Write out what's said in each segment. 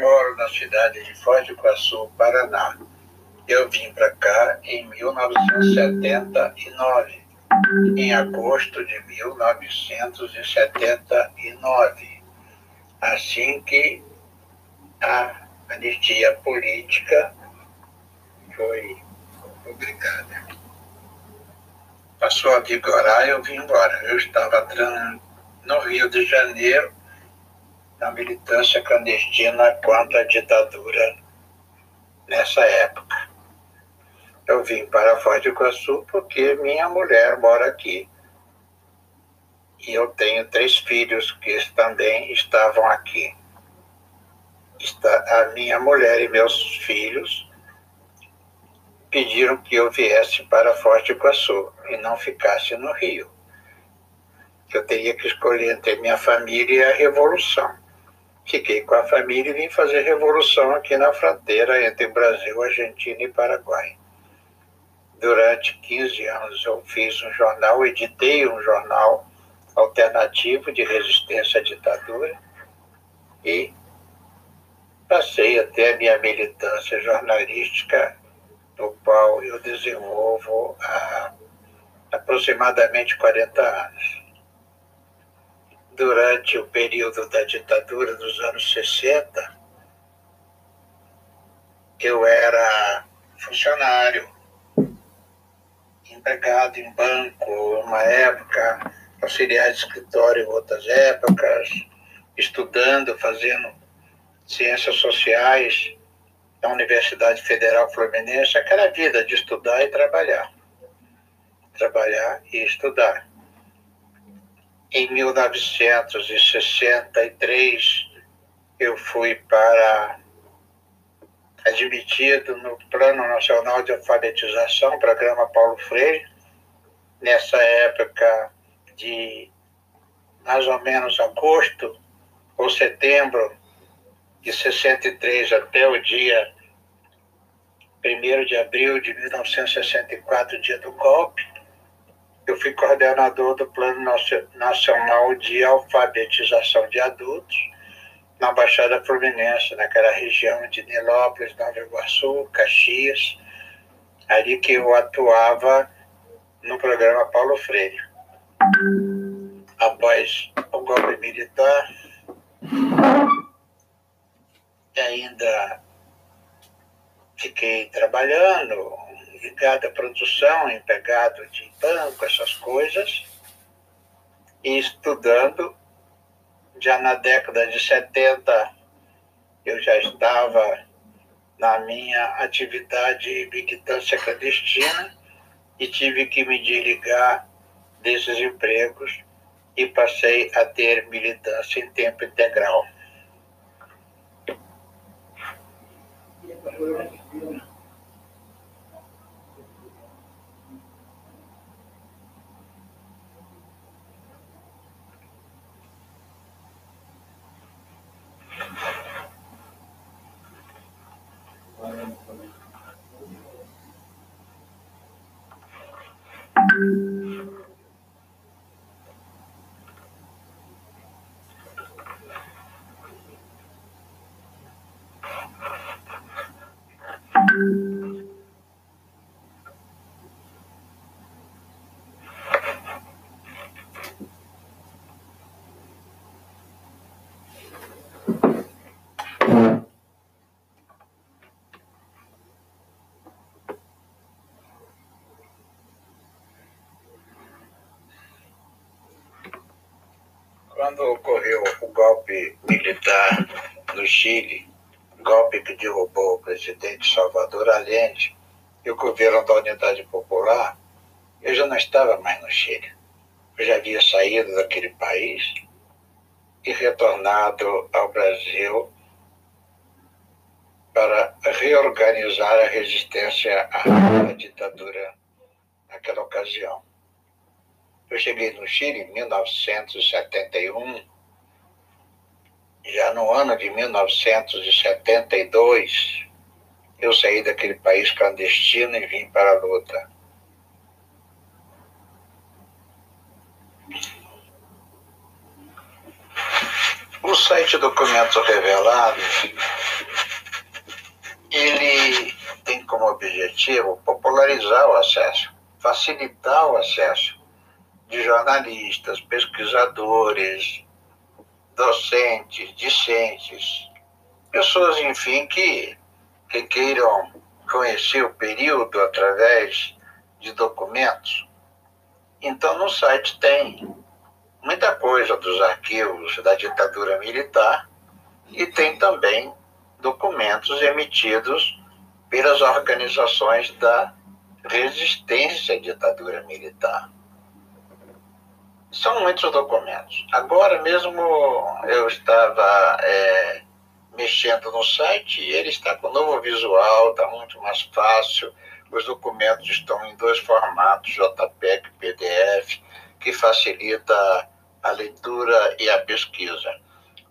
moro na cidade de Foz do Iguaçu, Paraná. Eu vim para cá em 1979, em agosto de 1979, assim que a anistia política foi publicada. Passou a vigorar eu vim embora. Eu estava no Rio de Janeiro, na militância clandestina contra a ditadura nessa época. Eu vim para Foz do Iguaçu porque minha mulher mora aqui. E eu tenho três filhos que também estavam aqui. Está, a minha mulher e meus filhos pediram que eu viesse para Foz do Iguaçu e não ficasse no Rio. Eu teria que escolher entre minha família e a revolução. Fiquei com a família e vim fazer revolução aqui na fronteira entre Brasil, Argentina e Paraguai. Durante 15 anos eu fiz um jornal, editei um jornal alternativo de resistência à ditadura e passei até a minha militância jornalística, no qual eu desenvolvo há aproximadamente 40 anos durante o período da ditadura dos anos 60, eu era funcionário, empregado em banco, uma época, auxiliar de escritório em outras épocas, estudando, fazendo ciências sociais na Universidade Federal Fluminense, aquela vida de estudar e trabalhar. Trabalhar e estudar. Em 1963, eu fui para admitido no Plano Nacional de Alfabetização, programa Paulo Freire, nessa época de mais ou menos agosto ou setembro de 63 até o dia 1 de abril de 1964, dia do golpe, eu fui coordenador do Plano Nacional de Alfabetização de Adultos na Baixada Fluminense, naquela região de Nilópolis, Nova Iguaçu, Caxias, ali que eu atuava no programa Paulo Freire. Após o golpe militar, ainda fiquei trabalhando, ligado à produção, empregado de banco, essas coisas, e estudando. Já na década de 70, eu já estava na minha atividade militância clandestina e tive que me desligar desses empregos e passei a ter militância em tempo integral. Thank you. Quando ocorreu o golpe militar no Chile, golpe que derrubou o presidente Salvador Allende e o governo da Unidade Popular, eu já não estava mais no Chile. Eu já havia saído daquele país e retornado ao Brasil para reorganizar a resistência à ditadura naquela ocasião. Eu cheguei no Chile em 1971. Já no ano de 1972, eu saí daquele país clandestino e vim para a luta. O site Documentos Revelados, ele tem como objetivo popularizar o acesso, facilitar o acesso de jornalistas, pesquisadores, docentes, discentes, pessoas, enfim, que, que queiram conhecer o período através de documentos. Então, no site tem muita coisa dos arquivos da ditadura militar e tem também documentos emitidos pelas organizações da resistência à ditadura militar. São muitos documentos. Agora mesmo eu estava é, mexendo no site e ele está com novo visual, está muito mais fácil. Os documentos estão em dois formatos, JPEG e PDF, que facilita a leitura e a pesquisa.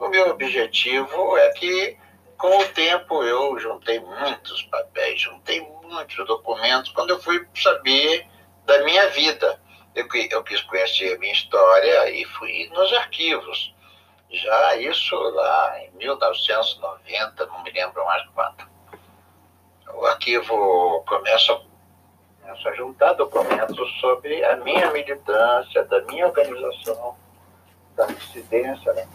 O meu objetivo é que, com o tempo, eu juntei muitos papéis, juntei muitos documentos, quando eu fui saber da minha vida. Eu, eu quis conhecer a minha história e fui nos arquivos. Já isso lá em 1990, não me lembro mais quanto. O arquivo começa, começa a juntar documentos sobre a minha militância, da minha organização, da dissidência, né?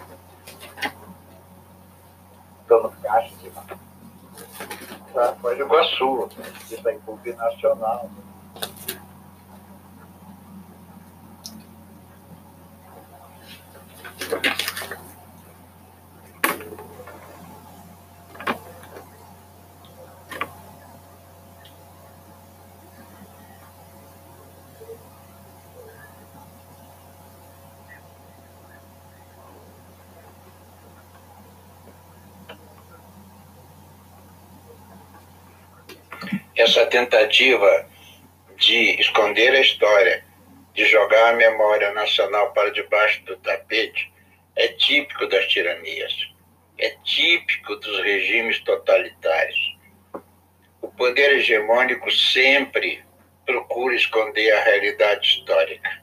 Estou no caixa de da Foz do Iguaçu, isso é em nacional. Essa tentativa de esconder a história, de jogar a memória nacional para debaixo do tapete, é típico das tiranias, é típico dos regimes totalitários. O poder hegemônico sempre procura esconder a realidade histórica.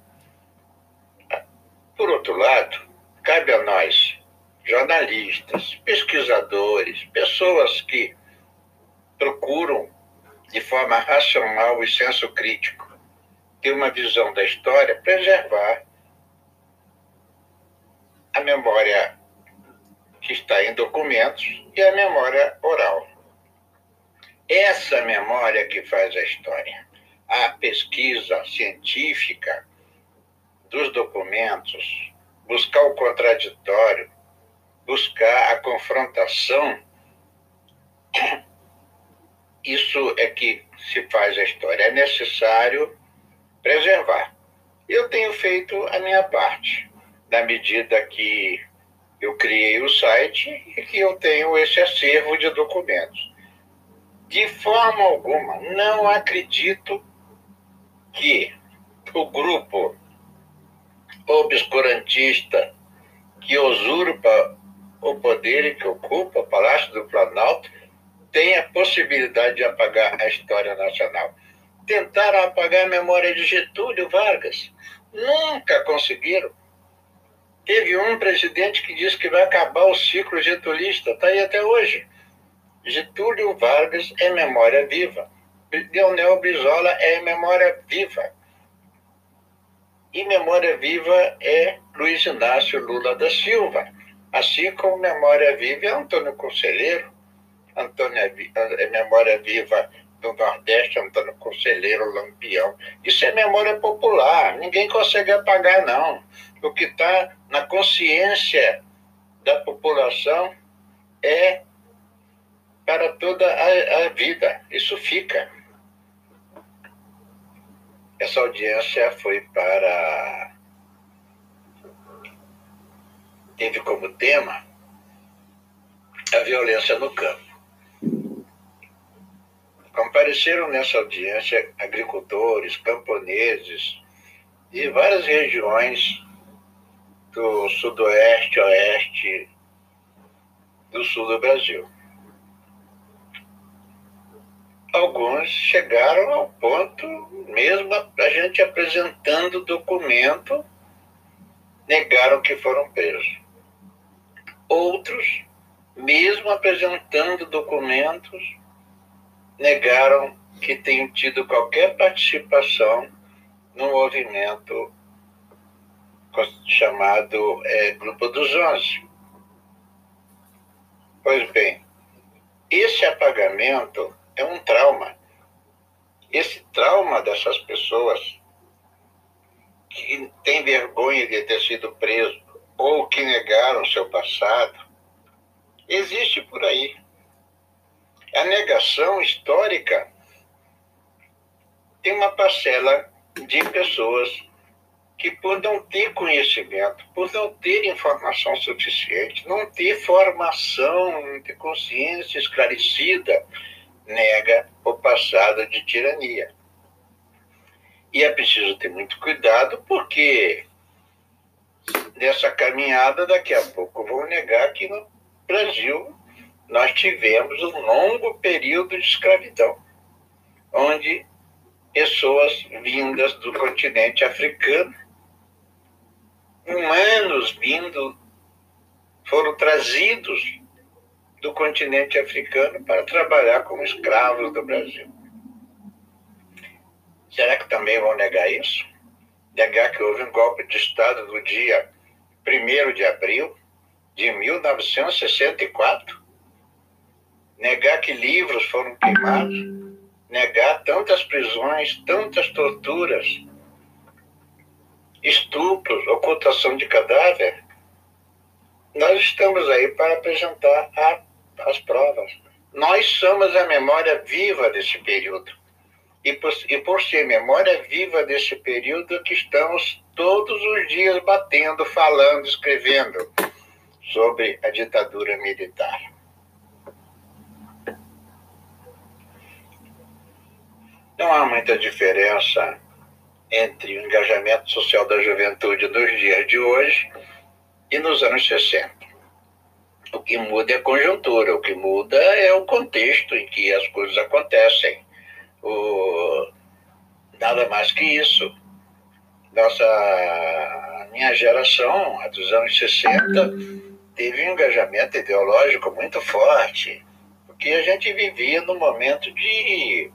Por outro lado, cabe a nós, jornalistas, pesquisadores, pessoas que procuram de forma racional e senso crítico, ter uma visão da história, preservar a memória que está em documentos e a memória oral. Essa memória que faz a história. A pesquisa científica dos documentos, buscar o contraditório, buscar a confrontação isso é que se faz a história. É necessário preservar. Eu tenho feito a minha parte, na medida que eu criei o site e que eu tenho esse acervo de documentos. De forma alguma, não acredito que o grupo obscurantista que usurpa o poder e que ocupa o Palácio do Planalto tem a possibilidade de apagar a história nacional. Tentaram apagar a memória de Getúlio Vargas. Nunca conseguiram. Teve um presidente que disse que vai acabar o ciclo getulista, está aí até hoje. Getúlio Vargas é memória viva. Leonel Brizola é memória viva. E memória viva é Luiz Inácio Lula da Silva. Assim como memória viva é Antônio Conselheiro, Antônio é Memória Viva do Nordeste, Antônio Conselheiro Lampião. Isso é memória popular, ninguém consegue apagar, não. O que está na consciência da população é para toda a, a vida. Isso fica. Essa audiência foi para. teve como tema a violência no campo. Compareceram nessa audiência agricultores, camponeses de várias regiões do sudoeste, oeste, do sul do Brasil. Alguns chegaram ao ponto, mesmo a gente apresentando documento, negaram que foram presos. Outros, mesmo apresentando documentos, negaram que tenham tido qualquer participação no movimento chamado é, Grupo dos Onze. Pois bem, esse apagamento é um trauma. Esse trauma dessas pessoas que têm vergonha de ter sido preso ou que negaram seu passado, existe por aí. A negação histórica tem uma parcela de pessoas que, por não ter conhecimento, por não ter informação suficiente, não ter formação, não ter consciência esclarecida, nega o passado de tirania. E é preciso ter muito cuidado, porque nessa caminhada, daqui a pouco, vou negar que no Brasil nós tivemos um longo período de escravidão, onde pessoas vindas do continente africano, humanos vindo, foram trazidos do continente africano para trabalhar como escravos do Brasil. Será que também vão negar isso? Negar que houve um golpe de Estado no dia 1 de abril de 1964? Negar que livros foram queimados? negar tantas prisões, tantas torturas, estupros, ocultação de cadáver, nós estamos aí para apresentar a, as provas. Nós somos a memória viva desse período. E por, e por ser memória viva desse período que estamos todos os dias batendo, falando, escrevendo sobre a ditadura militar. Não há muita diferença entre o engajamento social da juventude nos dias de hoje e nos anos 60. O que muda é a conjuntura, o que muda é o contexto em que as coisas acontecem. O... Nada mais que isso. Nossa, minha geração, a dos anos 60, teve um engajamento ideológico muito forte, porque a gente vivia num momento de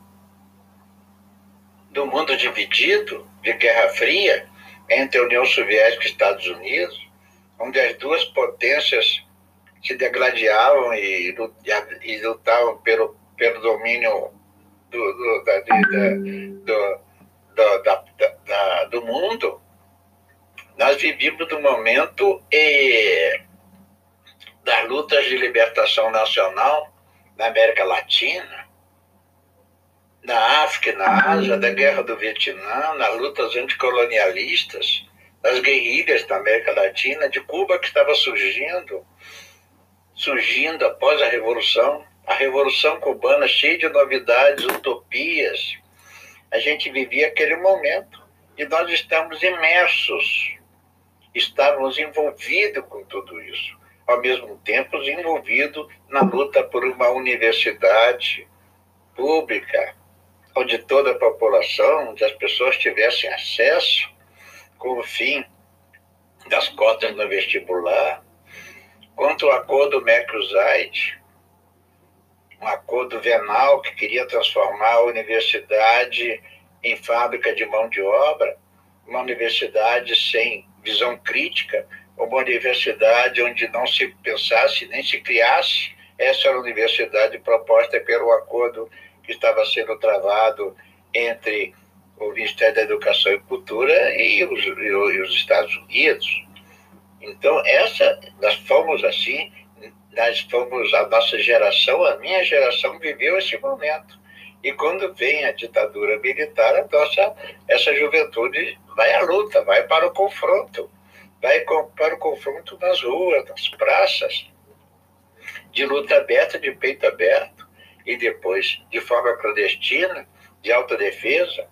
do mundo dividido, de Guerra Fria, entre União Soviética e Estados Unidos, onde as duas potências se degladiavam e, e lutavam pelo, pelo domínio do, do, da, do, do, da, da, do mundo, nós vivíamos no momento e, das lutas de libertação nacional na América Latina, na África e na Ásia, da Guerra do Vietnã, nas lutas anticolonialistas, das guerrilhas da América Latina, de Cuba que estava surgindo, surgindo após a Revolução, a Revolução Cubana cheia de novidades, utopias. A gente vivia aquele momento e nós estamos imersos, estávamos envolvidos com tudo isso, ao mesmo tempo envolvidos na luta por uma universidade pública, onde toda a população, onde as pessoas tivessem acesso com o fim das cotas no vestibular, quanto o acordo Mercoside, um acordo venal que queria transformar a universidade em fábrica de mão de obra, uma universidade sem visão crítica, uma universidade onde não se pensasse nem se criasse. Essa era a universidade proposta pelo acordo que estava sendo travado entre o Ministério da Educação e Cultura e os, e os Estados Unidos. Então, essa, nós fomos assim, nós fomos, a nossa geração, a minha geração viveu esse momento. E quando vem a ditadura militar, a nossa, essa juventude vai à luta, vai para o confronto, vai para o confronto nas ruas, nas praças, de luta aberta, de peito aberto e depois de forma clandestina, de autodefesa,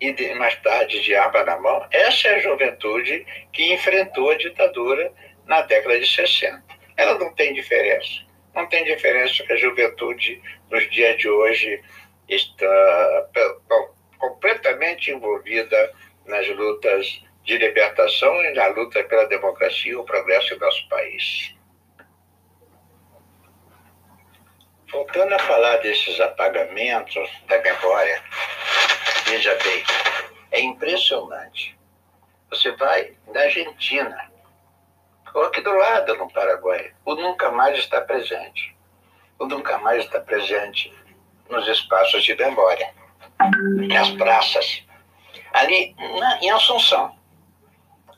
e de, mais tarde de arma na mão, essa é a juventude que enfrentou a ditadura na década de 60. Ela não tem diferença. Não tem diferença que a juventude nos dias de hoje está completamente envolvida nas lutas de libertação e na luta pela democracia e o progresso do nosso país. Voltando a falar desses apagamentos da memória, veja bem, é impressionante. Você vai na Argentina, ou aqui do lado, no Paraguai, o nunca mais está presente. O nunca mais está presente nos espaços de memória, nas praças. Ali na, em Assunção,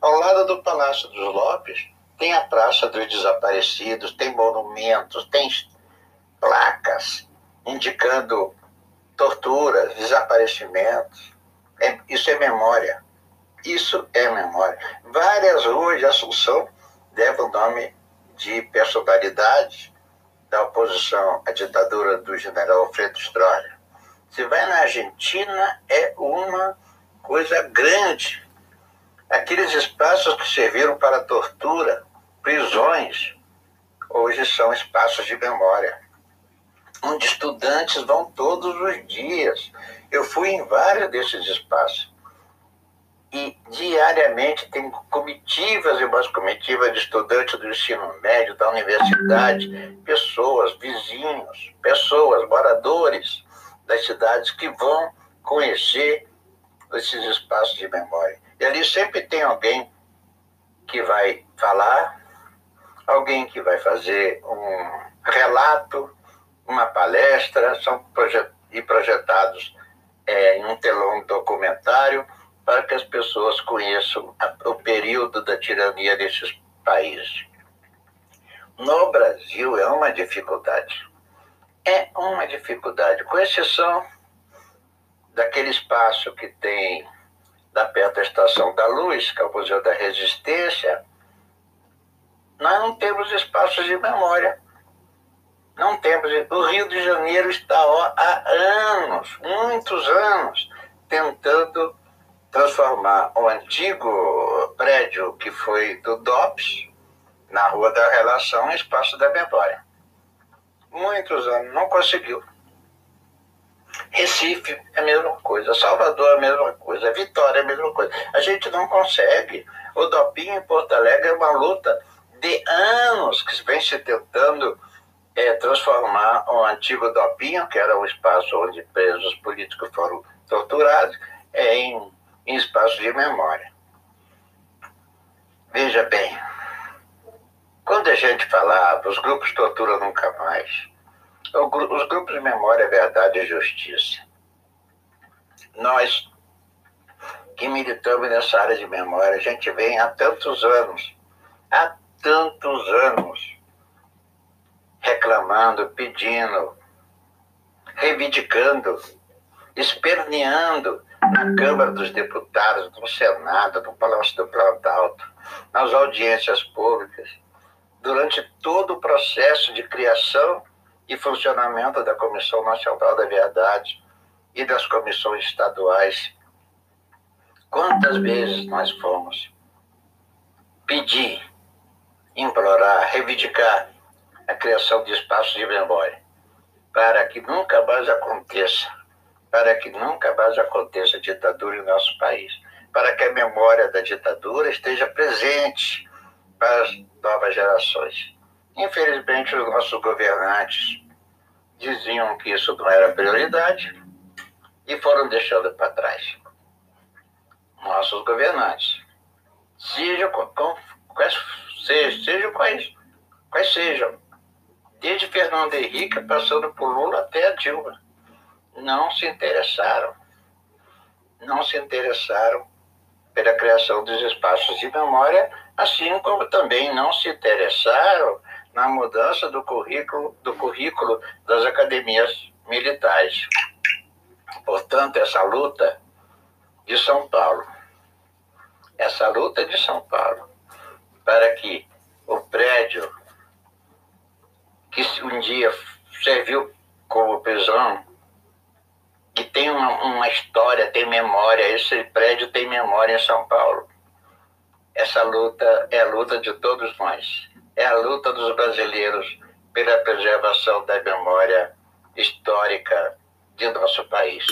ao lado do Palácio dos Lopes, tem a Praça dos Desaparecidos, tem monumentos, tem placas indicando torturas, desaparecimentos. É, isso é memória. Isso é memória. Várias ruas de Assunção levam o nome de personalidades da oposição à ditadura do general Alfredo Stroller. Se vai na Argentina, é uma coisa grande. Aqueles espaços que serviram para tortura, prisões, hoje são espaços de memória, onde estudantes vão todos os dias. Eu fui em vários desses espaços. E diariamente tem comitivas e mais comitivas de estudantes do ensino médio, da universidade, pessoas, vizinhos, pessoas, moradores das cidades que vão conhecer esses espaços de memória. E ali sempre tem alguém que vai falar alguém que vai fazer um relato, uma palestra, são projet e projetados é, em um telão documentário para que as pessoas conheçam a, o período da tirania desses países. No Brasil é uma dificuldade. É uma dificuldade, com exceção daquele espaço que tem da perto da Estação da Luz, que é o Museu da Resistência, nós não temos espaços de memória. Não temos. O Rio de Janeiro está há anos, muitos anos, tentando transformar o antigo prédio que foi do DOPS, na Rua da Relação, em espaço da memória. Muitos anos, não conseguiu. Recife é a mesma coisa, Salvador é a mesma coisa, Vitória é a mesma coisa. A gente não consegue. O Dopinho em Porto Alegre é uma luta de anos que vem se tentando é, transformar o antigo Dopinho, que era o espaço onde presos políticos foram torturados, é, em, em espaço de memória. Veja bem, quando a gente falava, os grupos tortura nunca mais, os grupos de memória, verdade e justiça, nós que militamos nessa área de memória, a gente vem há tantos anos, há tantos anos reclamando, pedindo, reivindicando, esperneando na Câmara dos Deputados, no Senado, no Palácio do Planalto, nas audiências públicas, durante todo o processo de criação e funcionamento da Comissão Nacional da Verdade e das comissões estaduais. Quantas vezes nós fomos pedir implorar, reivindicar a criação de espaços de memória, para que nunca mais aconteça, para que nunca mais aconteça ditadura em nosso país, para que a memória da ditadura esteja presente para as novas gerações. Infelizmente, os nossos governantes diziam que isso não era prioridade e foram deixando para trás. Nossos governantes, seja com, com, com seja, sejam quais, quais sejam, desde Fernando Henrique, passando por Lula até a Dilma, não se interessaram, não se interessaram pela criação dos espaços de memória, assim como também não se interessaram na mudança do currículo, do currículo das academias militares. Portanto, essa luta de São Paulo, essa luta de São Paulo, para que o prédio que um dia serviu como prisão, que tem uma, uma história, tem memória, esse prédio tem memória em São Paulo. Essa luta é a luta de todos nós, é a luta dos brasileiros pela preservação da memória histórica de nosso país.